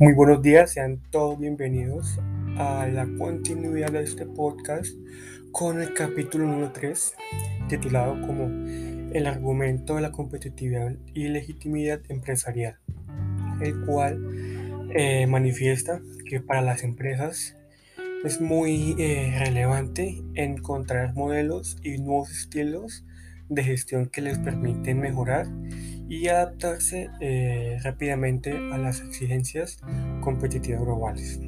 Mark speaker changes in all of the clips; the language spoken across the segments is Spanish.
Speaker 1: Muy buenos días, sean todos bienvenidos a la continuidad de este podcast con el capítulo número 3 titulado como El argumento de la competitividad y legitimidad empresarial, el cual eh, manifiesta que para las empresas es muy eh, relevante encontrar modelos y nuevos estilos de gestión que les permiten mejorar y adaptarse eh, rápidamente a las exigencias competitivas globales.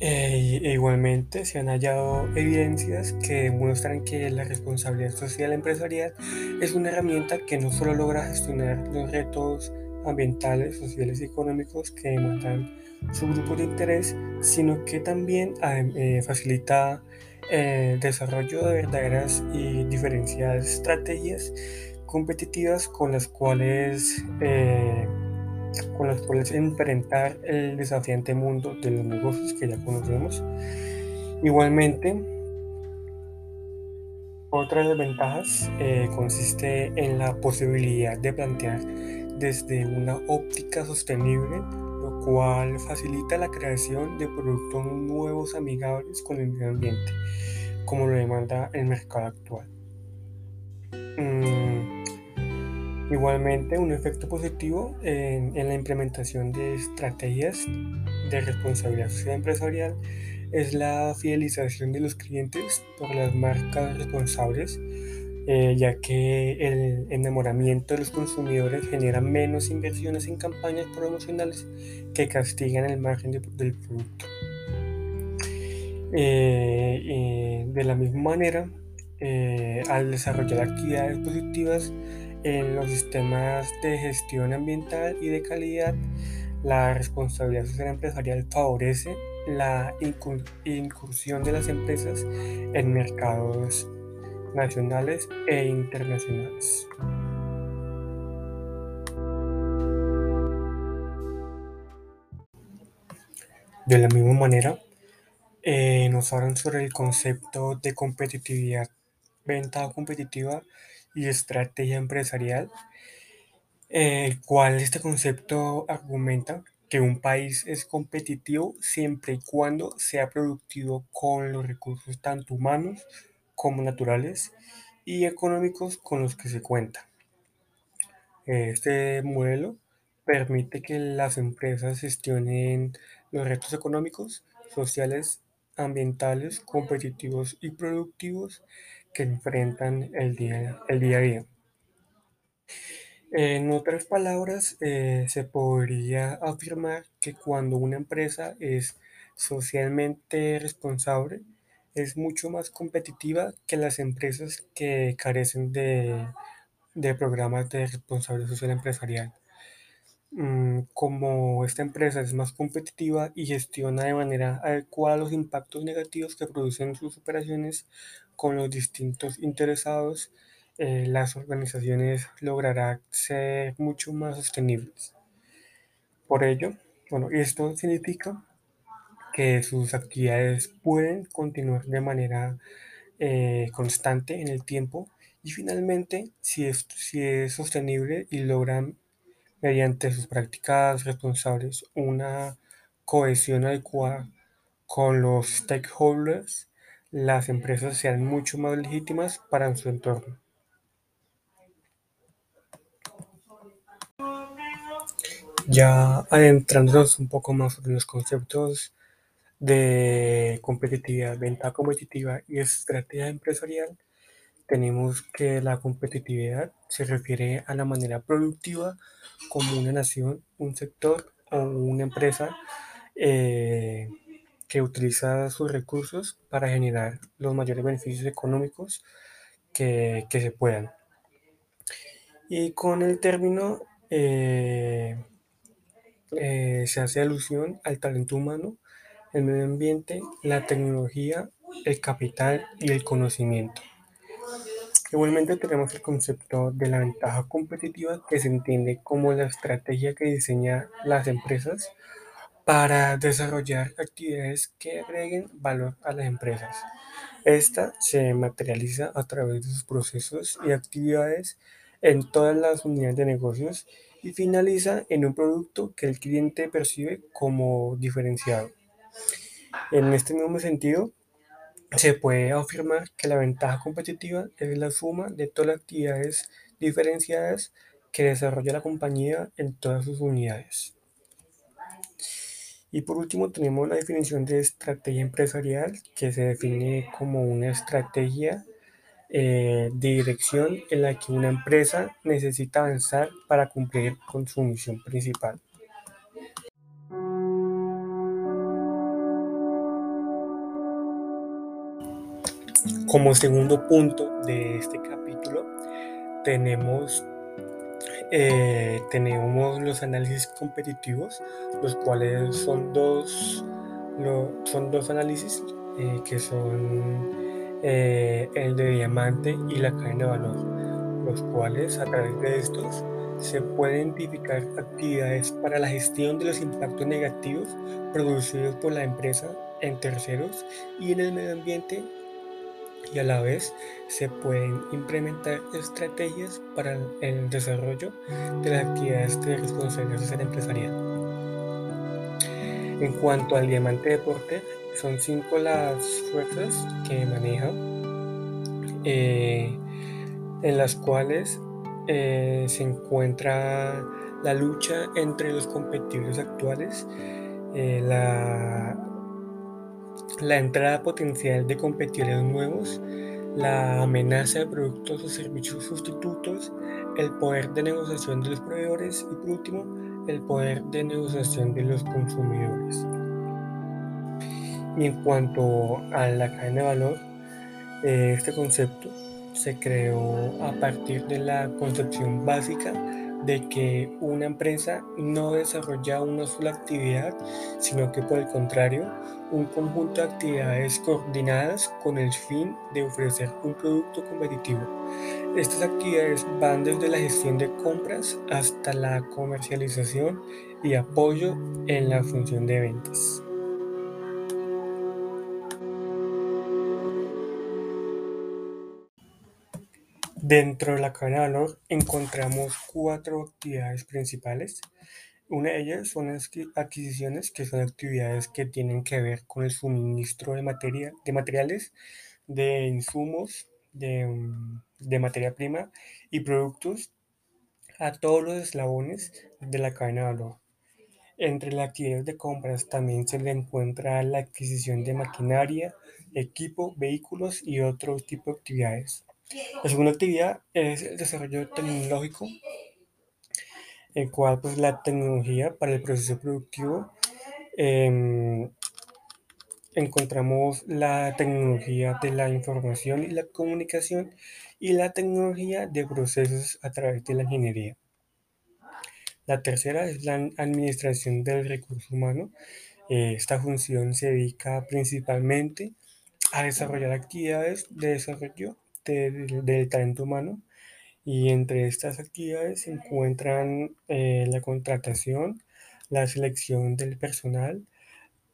Speaker 1: E igualmente se han hallado evidencias que demuestran que la responsabilidad social empresarial es una herramienta que no solo logra gestionar los retos ambientales, sociales y económicos que demandan su grupo de interés, sino que también eh, facilita el desarrollo de verdaderas y diferenciadas estrategias competitivas con las cuales eh, con las cuales enfrentar el desafiante mundo de los negocios que ya conocemos. Igualmente, otra de las ventajas eh, consiste en la posibilidad de plantear desde una óptica sostenible, lo cual facilita la creación de productos nuevos amigables con el medio ambiente, como lo demanda el mercado actual. Mm, Igualmente, un efecto positivo en, la implementación de estrategias de responsabilidad social empresarial es la fidelización de los clientes por las marcas responsables, eh, ya que el enamoramiento de los consumidores genera menos inversiones en campañas promocionales que castigan el margen del producto. Eh, de la misma manera, eh, al desarrollar actividades positivas, en los sistemas de gestión ambiental y de calidad, la responsabilidad social empresarial favorece la incursión de las empresas en mercados nacionales e internacionales. De la misma manera, eh, nos hablan sobre el concepto de competitividad, venta competitiva y estrategia empresarial, el cual este concepto argumenta que un país es competitivo siempre y cuando sea productivo con los recursos tanto humanos como naturales y económicos con los que se cuenta. Este modelo permite que las empresas gestionen los retos económicos, sociales, ambientales, competitivos y productivos que enfrentan el día, el día a día. En otras palabras, eh, se podría afirmar que cuando una empresa es socialmente responsable, es mucho más competitiva que las empresas que carecen de, de programas de responsabilidad social empresarial. Mm, como esta empresa es más competitiva y gestiona de manera adecuada los impactos negativos que producen sus operaciones con los distintos interesados, eh, las organizaciones lograrán ser mucho más sostenibles. Por ello, bueno, esto significa que sus actividades pueden continuar de manera eh, constante en el tiempo y finalmente, si es, si es sostenible y logran mediante sus prácticas responsables una cohesión adecuada con los stakeholders, las empresas sean mucho más legítimas para su entorno. Ya adentrándonos un poco más sobre los conceptos de competitividad, venta competitiva y estrategia empresarial, tenemos que la competitividad se refiere a la manera productiva como una nación, un sector o una empresa eh, que utiliza sus recursos para generar los mayores beneficios económicos que, se puedan. Y con el término eh, eh, se hace alusión al talento humano, el medio ambiente, la tecnología, el capital y el conocimiento. Igualmente tenemos el concepto de la ventaja competitiva que se entiende como la estrategia que diseña las empresas para desarrollar actividades que agreguen valor a las empresas. Esta se materializa a través de sus procesos y actividades en todas las unidades de negocios y finaliza en un producto que el cliente percibe como diferenciado. En este mismo sentido, se puede afirmar que la ventaja competitiva es la suma de todas las actividades diferenciadas que desarrolla la compañía en todas sus unidades. Y por último tenemos la definición de estrategia empresarial que se define como una estrategia eh, de dirección en la que una empresa necesita avanzar para cumplir con su misión principal. Como segundo punto de este capítulo tenemos eh, tenemos los análisis competitivos, los cuales son dos, son dos análisis eh, que son eh, el de diamante y la cadena de valor, los cuales a través de estos se pueden identificar actividades para la gestión de los impactos negativos producidos por la empresa en terceros y en el medio ambiente y a la vez se pueden implementar estrategias para el desarrollo de las actividades de responsabilidad social empresarial. En cuanto al diamante de Porter, son cinco las fuerzas que maneja, eh, en las cuales eh, se encuentra la lucha entre los competidores actuales, eh, la la entrada potencial de competidores nuevos, la amenaza de productos o servicios sustitutos, el poder de negociación de los proveedores y por último, el poder de negociación de los consumidores. Y en cuanto a la cadena de valor, eh, este concepto se creó a partir de la concepción básica de que una empresa no desarrolla una sola actividad, sino que por el contrario, un conjunto de actividades coordinadas con el fin de ofrecer un producto competitivo. Estas actividades van desde la gestión de compras hasta la comercialización y apoyo en la función de ventas. Dentro de la cadena de valor encontramos cuatro actividades principales. Una de ellas son las adquisiciones, que son actividades que tienen que ver con el suministro de, materia, de materiales, de insumos, de, mm, de materia prima y productos a todos los eslabones de la cadena de valor. Entre las actividades de compras también se le encuentra la adquisición de maquinaria, equipo, vehículos y otros tipos de actividades. La segunda actividad es el desarrollo tecnológico, el cual pues la tecnología para el proceso productivo em, encontramos la tecnología de la información y la comunicación y la tecnología de procesos a través de la ingeniería. La tercera es la administración del recurso humano. Eh, esta función se dedica principalmente a desarrollar actividades de desarrollo del, talento humano y entre estas actividades se encuentran eh, la contratación, la selección del personal,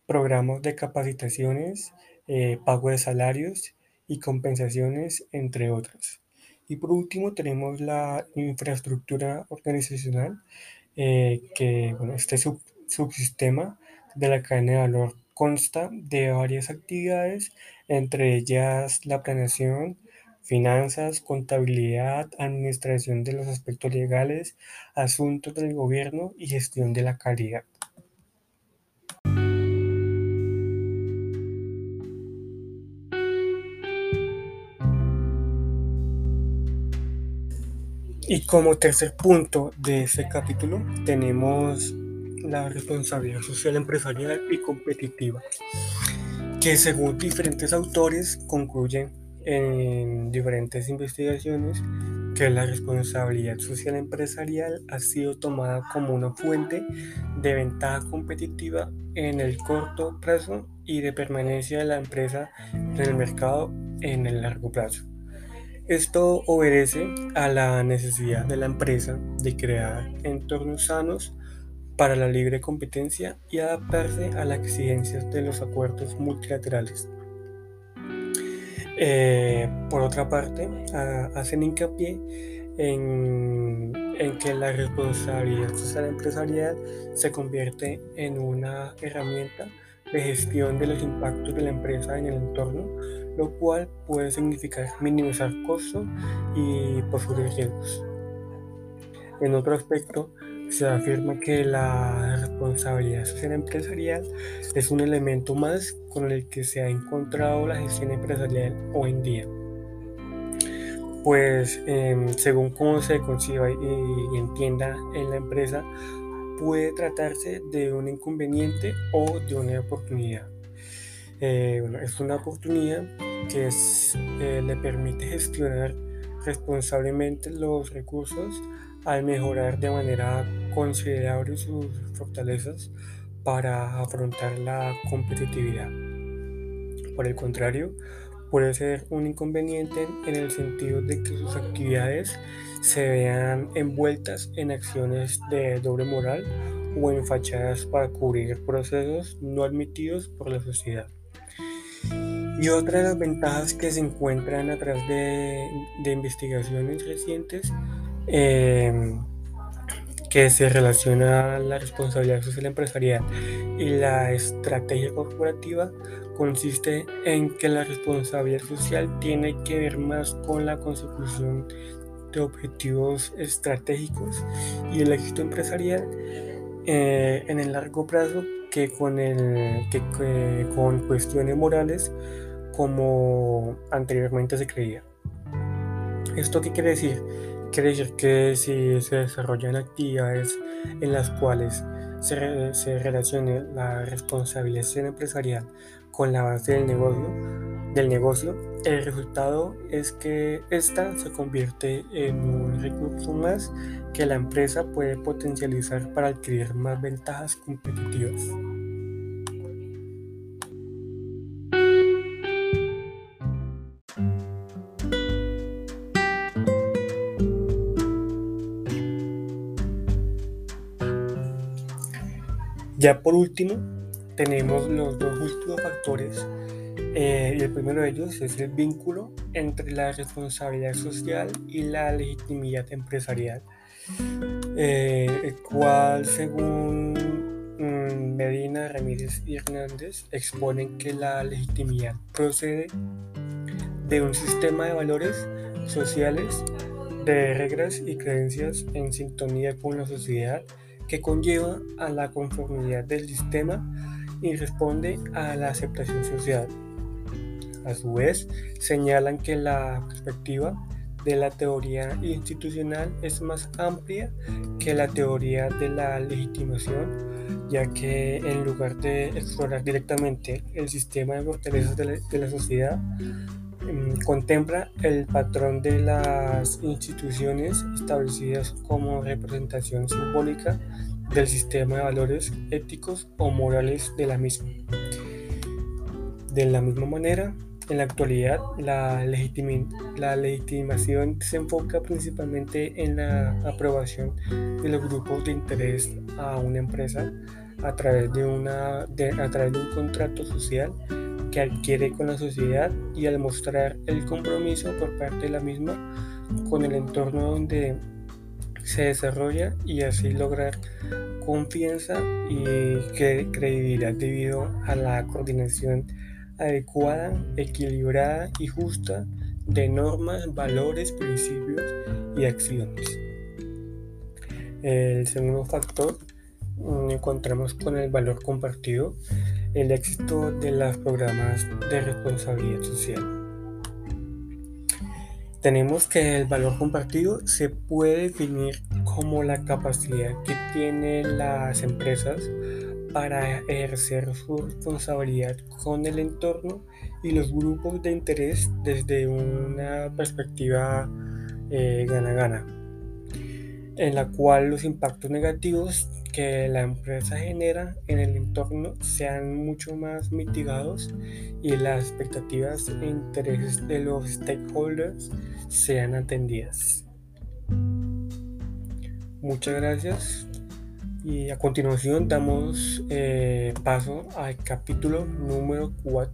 Speaker 1: programas de capacitaciones, eh, pago de salarios y compensaciones, entre otras. Y por último tenemos la infraestructura organizacional, eh, que bueno, este subsistema de la cadena de valor consta de varias actividades, entre ellas la planeación, finanzas, contabilidad, administración de los aspectos legales, asuntos del gobierno y gestión de la calidad. Y como tercer punto de ese capítulo tenemos la responsabilidad social empresarial y competitiva, que según diferentes autores concluyen en diferentes investigaciones que la responsabilidad social empresarial ha sido tomada como una fuente de ventaja competitiva en el corto plazo y de permanencia de la empresa en el mercado en el largo plazo. Esto obedece a la necesidad de la empresa de crear entornos sanos para la libre competencia y adaptarse a las exigencias de los acuerdos multilaterales. Eh, por otra parte, hacen hincapié en, en que la responsabilidad social empresarial se convierte en una herramienta de gestión de los impactos de la empresa en el entorno, lo cual puede significar minimizar costos y posibles riesgos. En otro aspecto, se afirma que la responsabilidad social empresarial es un elemento más con el que se ha encontrado la gestión empresarial hoy en día. Pues em, según cómo se conciba y, entienda en la empresa, puede tratarse de un inconveniente o de una oportunidad. Eh, bueno, es una oportunidad que eh, le permite gestionar responsablemente los recursos al mejorar de manera considerable sus fortalezas para afrontar la competitividad. Por el contrario, puede ser un inconveniente en el sentido de que sus actividades se vean envueltas en acciones de doble moral o en fachadas para cubrir procesos no admitidos por la sociedad. Y otra de las ventajas que se encuentran a través de, de investigaciones recientes eh, que se relaciona la responsabilidad social empresarial y la estrategia corporativa consiste en que la responsabilidad social tiene que ver más con la consecución de objetivos estratégicos y el éxito empresarial eh, en el largo plazo que con, el, que, con cuestiones morales como anteriormente se creía. ¿Esto qué quiere decir? Quiere decir que si se desarrollan actividades en las cuales se, se relacione la responsabilidad empresarial con la base del negocio, del negocio, el resultado es que ésta se convierte en un recurso más que la empresa puede potencializar para adquirir más ventajas competitivas. Ya por último, tenemos los dos últimos factores. Eh, y el primero de ellos es el vínculo entre la responsabilidad social y la legitimidad empresarial, eh, el cual según mm, Medina, Ramírez y Hernández exponen que la legitimidad procede de un sistema de valores sociales, de reglas y creencias en sintonía con la sociedad que conlleva a la conformidad del sistema y responde a la aceptación social. A su vez, señalan que la perspectiva de la teoría institucional es más amplia que la teoría de la legitimación, ya que en lugar de explorar directamente el sistema de fortalezas de la, sociedad, mm, contempla el patrón de las instituciones establecidas como representación simbólica del sistema de valores éticos o morales de la misma. De la misma manera, en la actualidad, la, la legitimación se enfoca principalmente en la aprobación de los grupos de interés a una empresa a través de, una, a través de un contrato social que adquiere con la sociedad y al mostrar el compromiso por parte de la misma con el entorno donde se desarrolla y así lograr confianza y credibilidad debido a la coordinación adecuada, equilibrada y justa de normas, valores, principios y acciones. El segundo factor mm, encontramos con el valor compartido, el éxito de los programas de responsabilidad social. Tenemos que el valor compartido se puede definir como la capacidad que tienen las empresas para ejercer su responsabilidad con el entorno y los grupos de interés desde una perspectiva eh, gana-gana, en la cual los impactos negativos que la empresa genera en el entorno sean mucho más mitigados y las expectativas e intereses de los stakeholders sean atendidas. Muchas gracias y a continuación damos eh, paso al capítulo número 4.